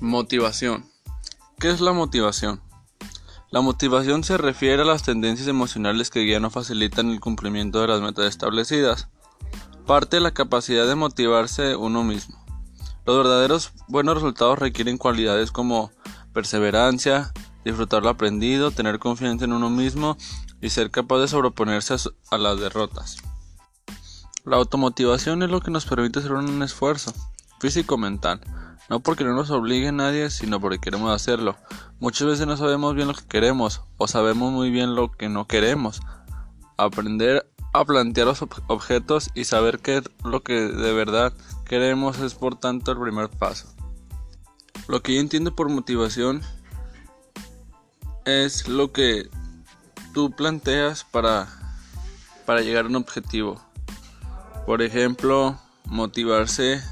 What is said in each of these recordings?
Motivación. ¿Qué es la motivación? La motivación se refiere a las tendencias emocionales que guían o facilitan el cumplimiento de las metas establecidas. Parte de la capacidad de motivarse uno mismo. Los verdaderos buenos resultados requieren cualidades como perseverancia, disfrutar lo aprendido, tener confianza en uno mismo y ser capaz de sobreponerse a las derrotas. La automotivación es lo que nos permite hacer un esfuerzo físico-mental no porque no nos obligue nadie, sino porque queremos hacerlo. Muchas veces no sabemos bien lo que queremos o sabemos muy bien lo que no queremos. Aprender a plantear los objetos y saber qué es lo que de verdad queremos es por tanto el primer paso. Lo que yo entiendo por motivación es lo que tú planteas para, para llegar a un objetivo. Por ejemplo, motivarse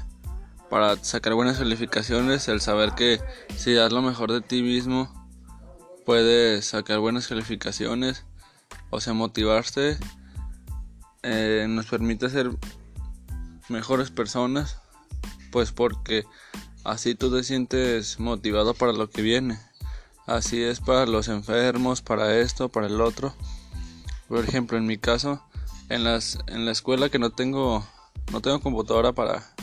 para sacar buenas calificaciones, el saber que si das lo mejor de ti mismo, puedes sacar buenas calificaciones, o sea, motivarse eh, nos permite ser mejores personas, pues porque así tú te sientes motivado para lo que viene. Así es para los enfermos, para esto, para el otro. Por ejemplo, en mi caso, en las en la escuela que no tengo no tengo computadora para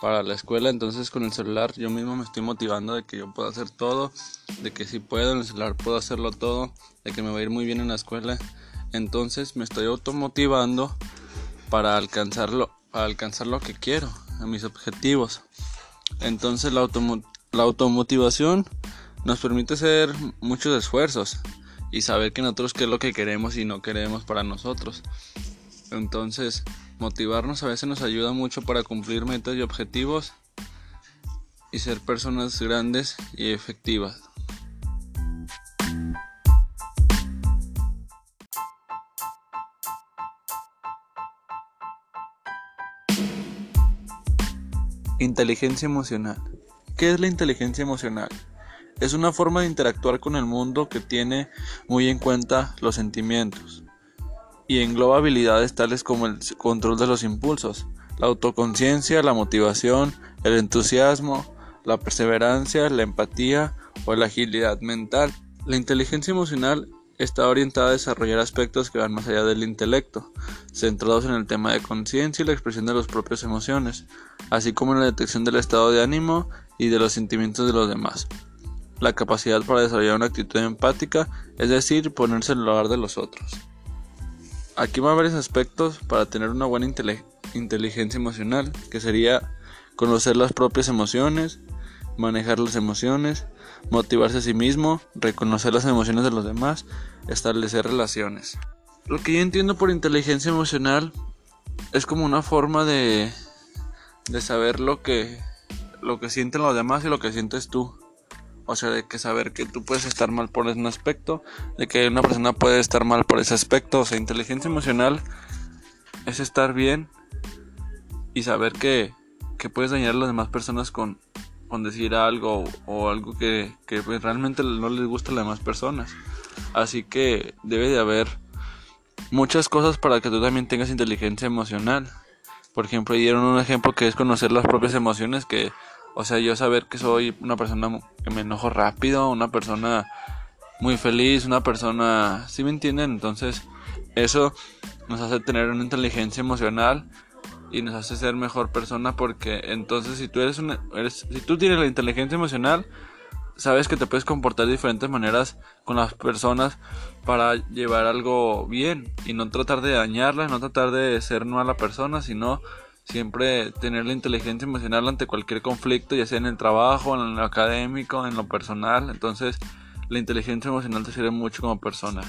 para la escuela, entonces con el celular yo mismo me estoy motivando de que yo puedo hacer todo, de que si puedo en el celular puedo hacerlo todo, de que me va a ir muy bien en la escuela. Entonces me estoy automotivando para alcanzarlo, para alcanzar lo que quiero, a mis objetivos. Entonces la, la automotivación nos permite hacer muchos esfuerzos y saber que nosotros qué es lo que queremos y no queremos para nosotros. Entonces, Motivarnos a veces nos ayuda mucho para cumplir metas y objetivos y ser personas grandes y efectivas. Inteligencia emocional. ¿Qué es la inteligencia emocional? Es una forma de interactuar con el mundo que tiene muy en cuenta los sentimientos, y engloba habilidades tales como el control de los impulsos, la autoconciencia, la motivación, el entusiasmo, la perseverancia, la empatía o la agilidad mental. La inteligencia emocional está orientada a desarrollar aspectos que van más allá del intelecto, centrados en el tema de conciencia y la expresión de las propias emociones, así como en la detección del estado de ánimo y de los sentimientos de los demás. La capacidad para desarrollar una actitud empática, es decir, ponerse en el lugar de los otros. Aquí va a varios aspectos para tener una buena inteligencia emocional, que sería conocer las propias emociones, manejar las emociones, motivarse a sí mismo, reconocer las emociones de los demás, establecer relaciones. Lo que yo entiendo por inteligencia emocional es como una forma de, de saber lo que, lo que sienten los demás y lo que sientes tú. O sea, de que saber que tú puedes estar mal por un aspecto, de que una persona puede estar mal por ese aspecto. O sea, inteligencia emocional es estar bien y saber que, que puedes dañar a las demás personas con, con decir algo o algo que, que realmente no les gusta a las demás personas. Así que debe de haber muchas cosas para que tú también tengas inteligencia emocional. Por ejemplo, dieron un ejemplo que es conocer las propias emociones que o sea, yo saber que soy una persona que me enojo rápido, una persona muy feliz, una persona, ¿sí me entienden? Entonces, eso nos hace tener una inteligencia emocional y nos hace ser mejor persona porque entonces si tú eres una eres, si tú tienes la inteligencia emocional, sabes que te puedes comportar de diferentes maneras con las personas para llevar algo bien y no tratar de dañarlas, no tratar de ser mala persona, sino siempre tener la inteligencia emocional ante cualquier conflicto, ya sea en el trabajo, en lo académico, en lo personal. Entonces, la inteligencia emocional te sirve mucho como persona.